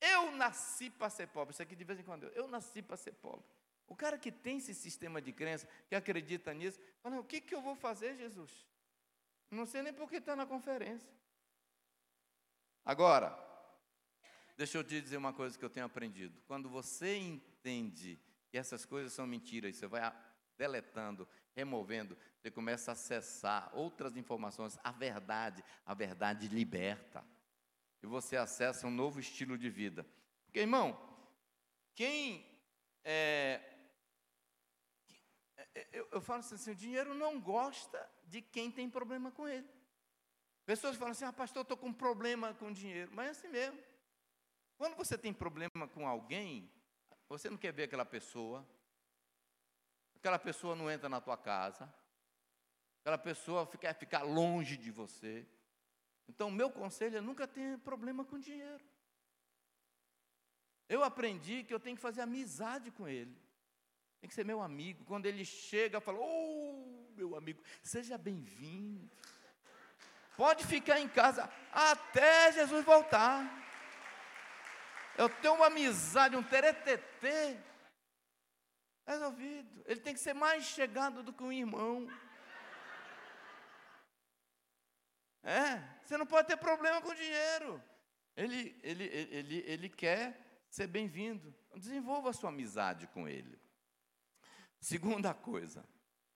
Eu nasci para ser pobre. Isso aqui de vez em quando. Eu nasci para ser pobre. O cara que tem esse sistema de crença, que acredita nisso, fala: o que, que eu vou fazer, Jesus? Não sei nem por que está na conferência. Agora, deixa eu te dizer uma coisa que eu tenho aprendido. Quando você entende que essas coisas são mentiras, você vai deletando, removendo, você começa a acessar outras informações, a verdade, a verdade liberta e você acessa um novo estilo de vida. Porque, irmão, quem. É, é eu, eu, falo assim: o dinheiro não gosta de quem tem problema com ele. Pessoas falam assim: ah, pastor, eu estou com problema com dinheiro. Mas é assim mesmo. Quando você tem problema com alguém, você não quer ver aquela pessoa, aquela pessoa não entra na tua casa, aquela pessoa quer ficar longe de você. Então, meu conselho é nunca ter problema com dinheiro. Eu aprendi que eu tenho que fazer amizade com ele. Tem que ser meu amigo. Quando ele chega, fala: Oh, meu amigo, seja bem-vindo. Pode ficar em casa até Jesus voltar. Eu tenho uma amizade, um teretetê. Resolvido. Ele tem que ser mais chegado do que um irmão. É, você não pode ter problema com dinheiro. Ele, ele, ele, ele quer ser bem-vindo. Desenvolva a sua amizade com ele. Segunda coisa,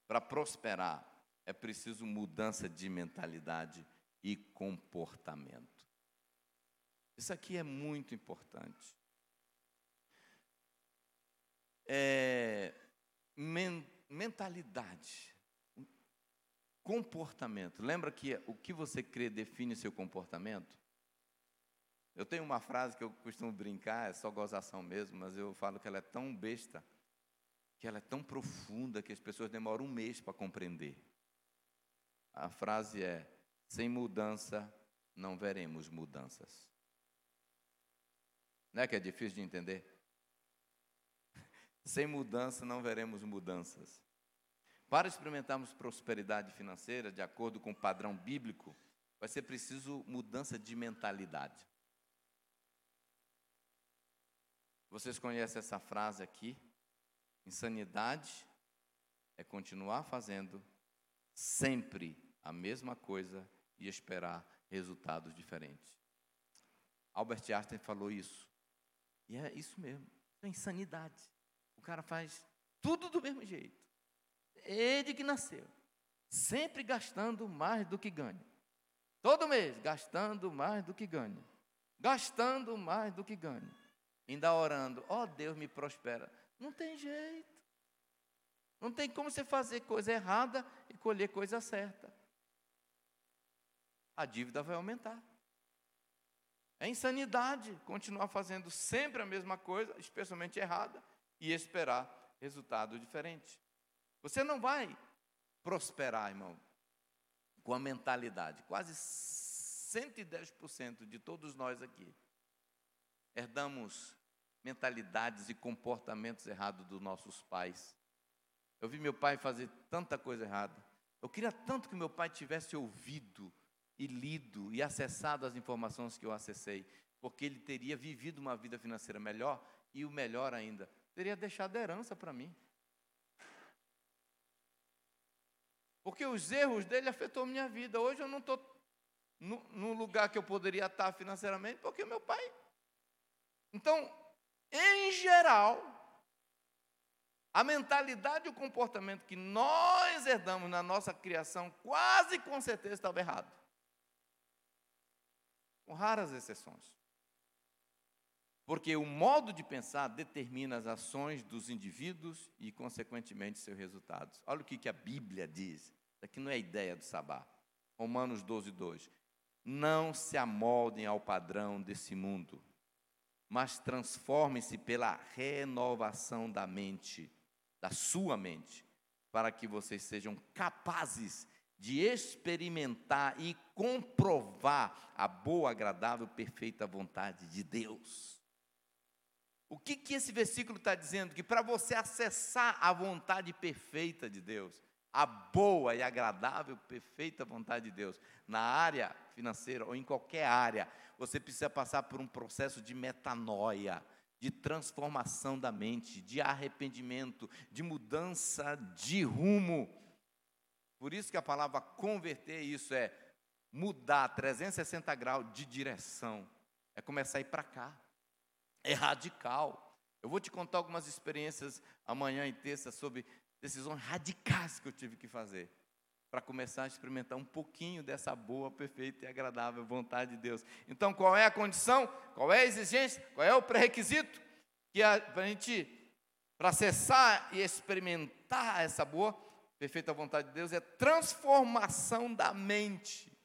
para prosperar, é preciso mudança de mentalidade e comportamento. Isso aqui é muito importante. É, men mentalidade, comportamento. Lembra que o que você crê define seu comportamento? Eu tenho uma frase que eu costumo brincar, é só gozação mesmo, mas eu falo que ela é tão besta, que ela é tão profunda que as pessoas demoram um mês para compreender. A frase é: sem mudança não veremos mudanças. Não é que é difícil de entender? Sem mudança não veremos mudanças. Para experimentarmos prosperidade financeira de acordo com o padrão bíblico, vai ser preciso mudança de mentalidade. Vocês conhecem essa frase aqui? Insanidade é continuar fazendo sempre a mesma coisa e esperar resultados diferentes. Albert Einstein falou isso. E é isso mesmo. É insanidade. O cara faz tudo do mesmo jeito. Ele que nasceu. Sempre gastando mais do que ganha. Todo mês gastando mais do que ganha. Gastando mais do que ganha ainda orando, ó oh, Deus me prospera. Não tem jeito. Não tem como você fazer coisa errada e colher coisa certa. A dívida vai aumentar. É insanidade continuar fazendo sempre a mesma coisa, especialmente errada, e esperar resultado diferente. Você não vai prosperar, irmão, com a mentalidade. Quase 110% de todos nós aqui herdamos mentalidades e comportamentos errados dos nossos pais. Eu vi meu pai fazer tanta coisa errada. Eu queria tanto que meu pai tivesse ouvido e lido e acessado as informações que eu acessei, porque ele teria vivido uma vida financeira melhor e o melhor ainda, teria deixado herança para mim. Porque os erros dele afetou minha vida. Hoje eu não estou no, no lugar que eu poderia estar financeiramente, porque meu pai. Então, em geral, a mentalidade e o comportamento que nós herdamos na nossa criação, quase com certeza estava errado. Com raras exceções. Porque o modo de pensar determina as ações dos indivíduos e, consequentemente, seus resultados. Olha o que, a Bíblia diz. Isso aqui não é ideia do sabá. Romanos 12, 2. Não se amoldem ao padrão desse mundo mas transforme-se pela renovação da mente, da sua mente, para que vocês sejam capazes de experimentar e comprovar a boa, agradável, perfeita vontade de Deus. O que, que esse versículo está dizendo? Que para você acessar a vontade perfeita de Deus, a boa e agradável, perfeita vontade de Deus, na área financeira ou em qualquer área, você precisa passar por um processo de metanoia, de transformação da mente, de arrependimento, de mudança de rumo. Por isso que a palavra converter isso é mudar 360 graus de direção, é começar a ir para cá, é radical. Eu vou te contar algumas experiências amanhã e terça sobre decisões radicais que eu tive que fazer para começar a experimentar um pouquinho dessa boa, perfeita e agradável vontade de Deus. Então, qual é a condição? Qual é a exigência? Qual é o pré-requisito? Que para a gente, para acessar e experimentar essa boa, perfeita vontade de Deus, é transformação da mente.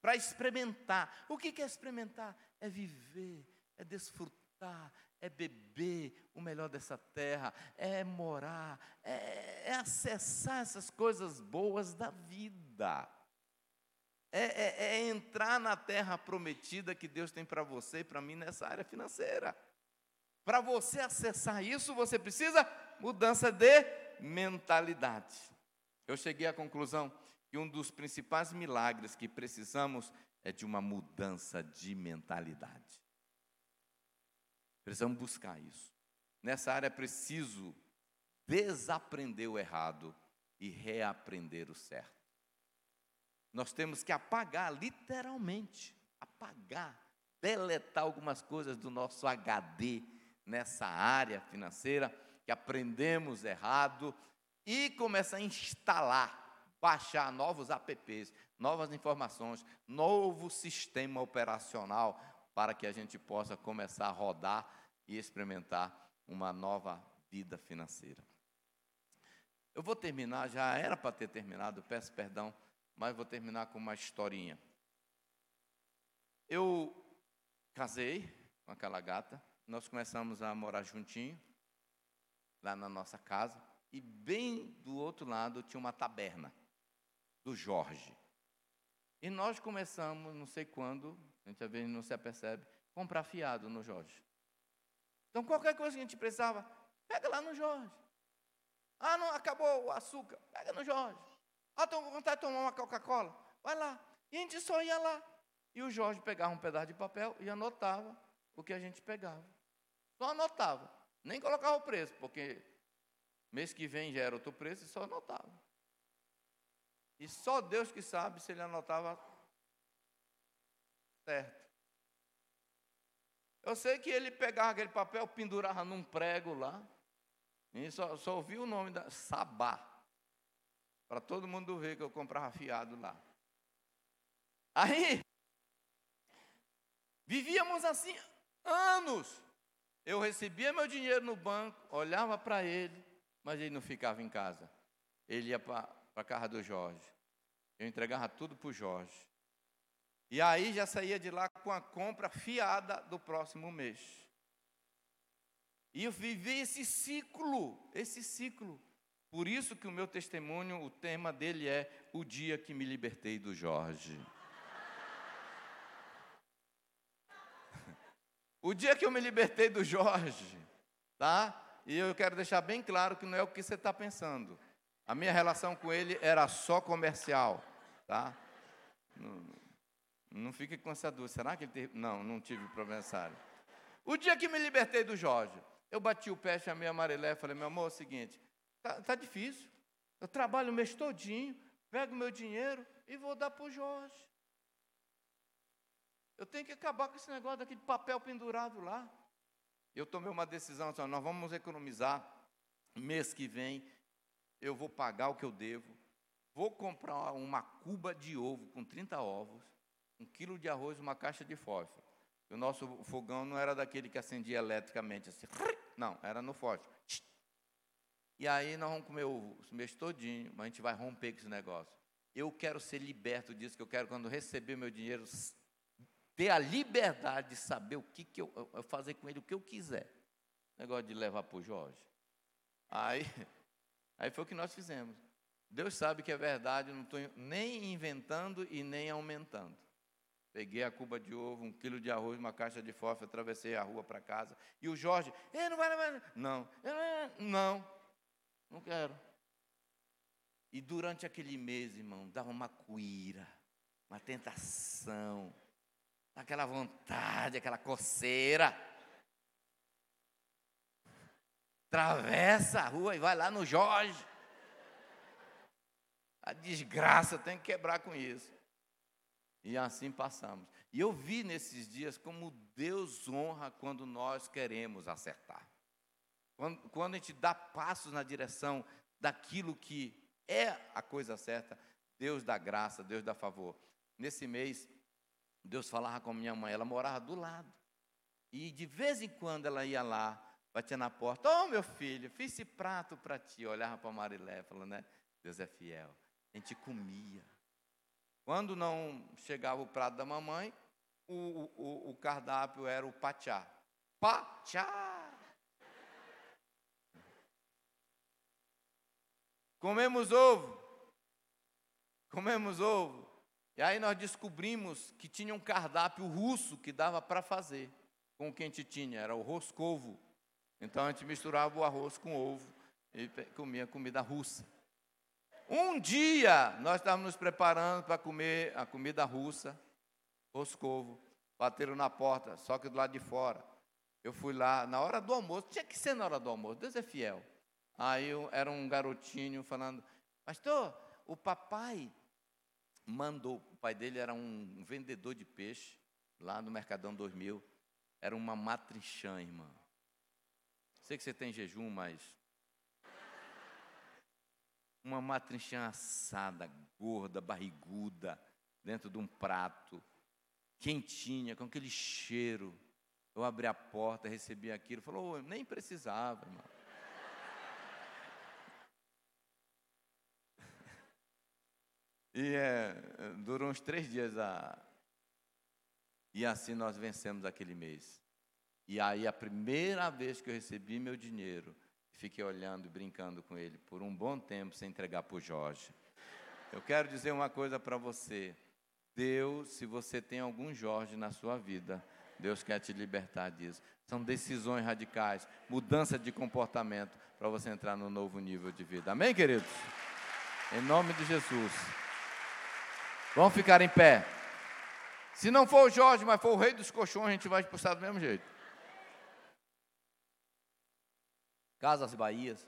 Para experimentar. O que é experimentar? É viver, é desfrutar, é beber o melhor dessa terra, é morar, é, é acessar essas coisas boas da vida. É, é, é, entrar na terra prometida que Deus tem para você e para mim nessa área financeira. Para você acessar isso, você precisa mudança de mentalidade. Eu cheguei à conclusão que um dos principais milagres que precisamos é de uma mudança de mentalidade. Precisamos buscar isso. Nessa área é preciso desaprender o errado e reaprender o certo. Nós temos que apagar, literalmente, apagar, deletar algumas coisas do nosso HD nessa área financeira que aprendemos errado e começar a instalar, baixar novos apps, novas informações, novo sistema operacional para que a gente possa começar a rodar e experimentar uma nova vida financeira. Eu vou terminar, já era para ter terminado, peço perdão, mas vou terminar com uma historinha. Eu casei com aquela gata, nós começamos a morar juntinho, lá na nossa casa, e bem do outro lado tinha uma taberna do Jorge. E nós começamos, não sei quando, a gente às vezes não se apercebe, comprar fiado no Jorge. Então qualquer coisa que a gente precisava, pega lá no Jorge. Ah, não, acabou o açúcar, pega no Jorge. Ah, estou com vontade de tomar uma Coca-Cola, vai lá. E a gente só ia lá. E o Jorge pegava um pedaço de papel e anotava o que a gente pegava. Só anotava. Nem colocava o preço, porque mês que vem já era outro preço e só anotava. E só Deus que sabe se ele anotava certo. Eu sei que ele pegava aquele papel, pendurava num prego lá, e só, só ouvia o nome da Sabá, para todo mundo ver que eu comprava fiado lá. Aí, Vivíamos assim anos. Eu recebia meu dinheiro no banco, olhava para ele, mas ele não ficava em casa. Ele ia para a casa do Jorge. Eu entregava tudo para o Jorge. E aí já saía de lá com a compra fiada do próximo mês. E eu vivi esse ciclo, esse ciclo. Por isso que o meu testemunho, o tema dele é o dia que me libertei do Jorge. O dia que eu me libertei do Jorge, tá? E eu quero deixar bem claro que não é o que você está pensando. A minha relação com ele era só comercial, tá? Não, não fique com essa dúvida. Será que ele teve? Não, não tive problema O dia que me libertei do Jorge, eu bati o pé, chamei a Marilé falei, meu amor, é o seguinte, tá, tá difícil. Eu trabalho o mês todinho, pego meu dinheiro e vou dar para o Jorge. Eu tenho que acabar com esse negócio daquele papel pendurado lá. Eu tomei uma decisão, assim, nós vamos economizar. Mês que vem, eu vou pagar o que eu devo. Vou comprar uma cuba de ovo com 30 ovos, um quilo de arroz uma caixa de fósforo. O nosso fogão não era daquele que acendia eletricamente assim. Não, era no fósforo. E aí nós vamos comer o mês todinho, mas a gente vai romper com esse negócio. Eu quero ser liberto disso, que eu quero, quando receber meu dinheiro, ter a liberdade de saber o que, que eu, eu fazer com ele o que eu quiser. Negócio de levar para o Jorge. Aí, aí foi o que nós fizemos. Deus sabe que é verdade, não estou nem inventando e nem aumentando. Peguei a cuba de ovo, um quilo de arroz, uma caixa de fósforo, atravessei a rua para casa. E o Jorge, não vai, não Não, não, não quero. E durante aquele mês, irmão, dava uma cuíra, uma tentação aquela vontade, aquela coceira. Atravessa a rua e vai lá no Jorge. A desgraça tem que quebrar com isso. E assim passamos. E eu vi nesses dias como Deus honra quando nós queremos acertar. Quando, quando a gente dá passos na direção daquilo que é a coisa certa, Deus dá graça, Deus dá favor. Nesse mês, Deus falava com minha mãe, ela morava do lado. E de vez em quando ela ia lá, batia na porta, ô oh, meu filho, fiz esse prato para ti. Eu olhava para Marilé, falando, né? Deus é fiel. A gente comia. Quando não chegava o prato da mamãe, o, o, o cardápio era o pachá. Pachá! Comemos ovo. Comemos ovo. E aí nós descobrimos que tinha um cardápio russo que dava para fazer com o que a gente tinha, era o roscovo. Então a gente misturava o arroz com ovo e comia comida russa. Um dia nós estávamos nos preparando para comer a comida russa, roscovo, bateram na porta, só que do lado de fora. Eu fui lá na hora do almoço, tinha que ser na hora do almoço, Deus é fiel. Aí eu, era um garotinho falando, pastor, o papai mandou, o pai dele era um vendedor de peixe, lá no Mercadão 2000, era uma matrichã, irmã. Sei que você tem jejum, mas uma matrichã assada, gorda, barriguda, dentro de um prato, quentinha, com aquele cheiro. Eu abri a porta, recebi aquilo, falou, oh, nem precisava, irmão. E é, durou uns três dias a. E assim nós vencemos aquele mês. E aí a primeira vez que eu recebi meu dinheiro, fiquei olhando e brincando com ele por um bom tempo sem entregar para o Jorge. Eu quero dizer uma coisa para você. Deus, se você tem algum Jorge na sua vida, Deus quer te libertar disso. São decisões radicais, mudança de comportamento para você entrar no novo nível de vida. Amém, queridos? Em nome de Jesus. Vamos ficar em pé. Se não for o Jorge, mas for o rei dos colchões, a gente vai expulsar do mesmo jeito. Casas Bahias.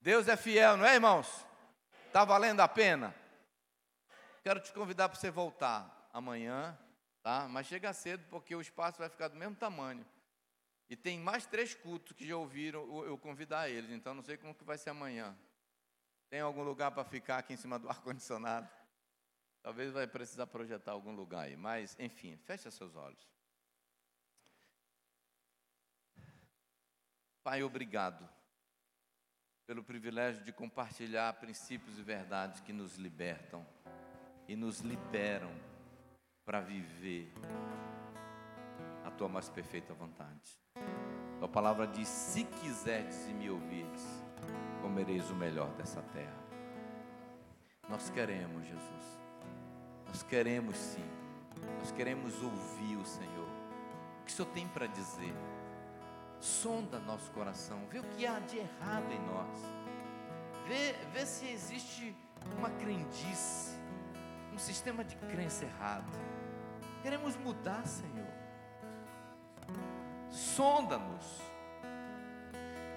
Deus é fiel, não é, irmãos? Está valendo a pena? Quero te convidar para você voltar amanhã, tá? Mas chega cedo porque o espaço vai ficar do mesmo tamanho. E tem mais três cultos que já ouviram eu convidar eles, então não sei como que vai ser amanhã. Tem algum lugar para ficar aqui em cima do ar-condicionado? Talvez vai precisar projetar algum lugar aí, mas enfim, feche seus olhos. Pai, obrigado pelo privilégio de compartilhar princípios e verdades que nos libertam e nos liberam para viver a tua mais perfeita vontade. A palavra diz: se quiserdes e me ouvirdes, comereis o melhor dessa terra. Nós queremos, Jesus. Nós queremos sim. Nós queremos ouvir o Senhor. O que o Senhor tem para dizer? Sonda nosso coração, vê o que há de errado em nós. Vê, vê se existe uma crendice, um sistema de crença errado. Queremos mudar, Senhor. Sonda-nos.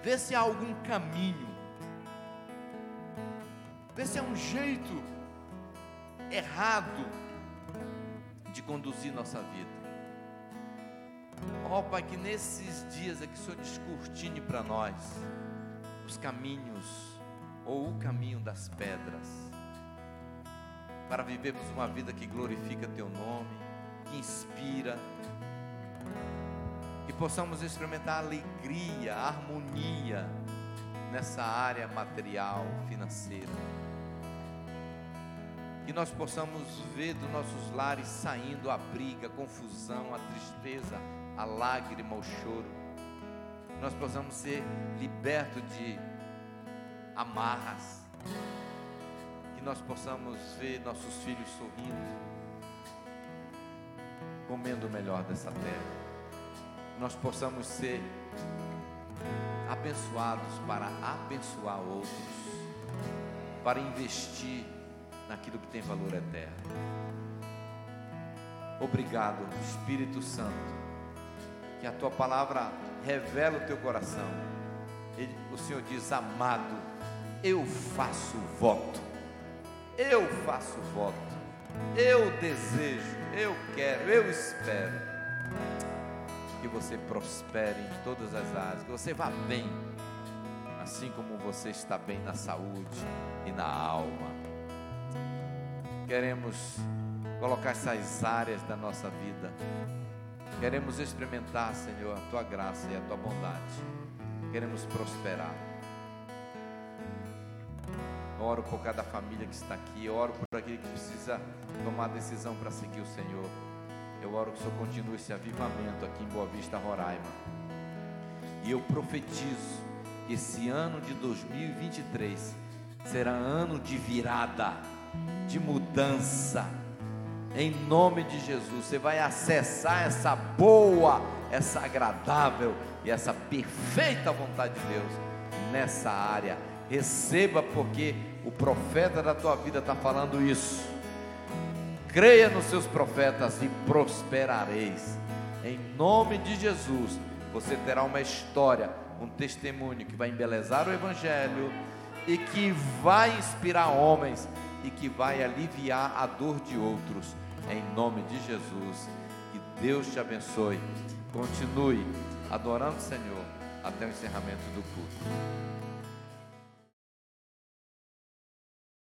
Vê se há algum caminho. Vê se há um jeito errado de conduzir nossa vida. Ó oh, Pai, que nesses dias aqui o Senhor descortine para nós os caminhos ou o caminho das pedras, para vivermos uma vida que glorifica Teu nome, que inspira, que possamos experimentar alegria, harmonia nessa área material, financeira. Que nós possamos ver dos nossos lares saindo a briga, a confusão, a tristeza, a lágrima, o choro. Nós possamos ser libertos de amarras. Que nós possamos ver nossos filhos sorrindo, comendo o melhor dessa terra. Nós possamos ser abençoados para abençoar outros, para investir naquilo que tem valor eterno. Obrigado, Espírito Santo que a tua palavra revela o teu coração. Ele, o Senhor diz: Amado, eu faço voto, eu faço voto, eu desejo, eu quero, eu espero que você prospere em todas as áreas, que você vá bem, assim como você está bem na saúde e na alma. Queremos colocar essas áreas da nossa vida Queremos experimentar, Senhor, a tua graça e a tua bondade. Queremos prosperar. Oro por cada família que está aqui. Oro por aquele que precisa tomar decisão para seguir o Senhor. Eu oro que o Senhor continue esse avivamento aqui em Boa Vista, Roraima. E eu profetizo que esse ano de 2023 será ano de virada, de mudança em nome de Jesus, você vai acessar essa boa, essa agradável e essa perfeita vontade de Deus nessa área. Receba, porque o profeta da tua vida está falando isso. Creia nos seus profetas e prosperareis. Em nome de Jesus, você terá uma história, um testemunho que vai embelezar o Evangelho e que vai inspirar homens e que vai aliviar a dor de outros. Em nome de Jesus. Que Deus te abençoe. Continue adorando o Senhor até o encerramento do culto.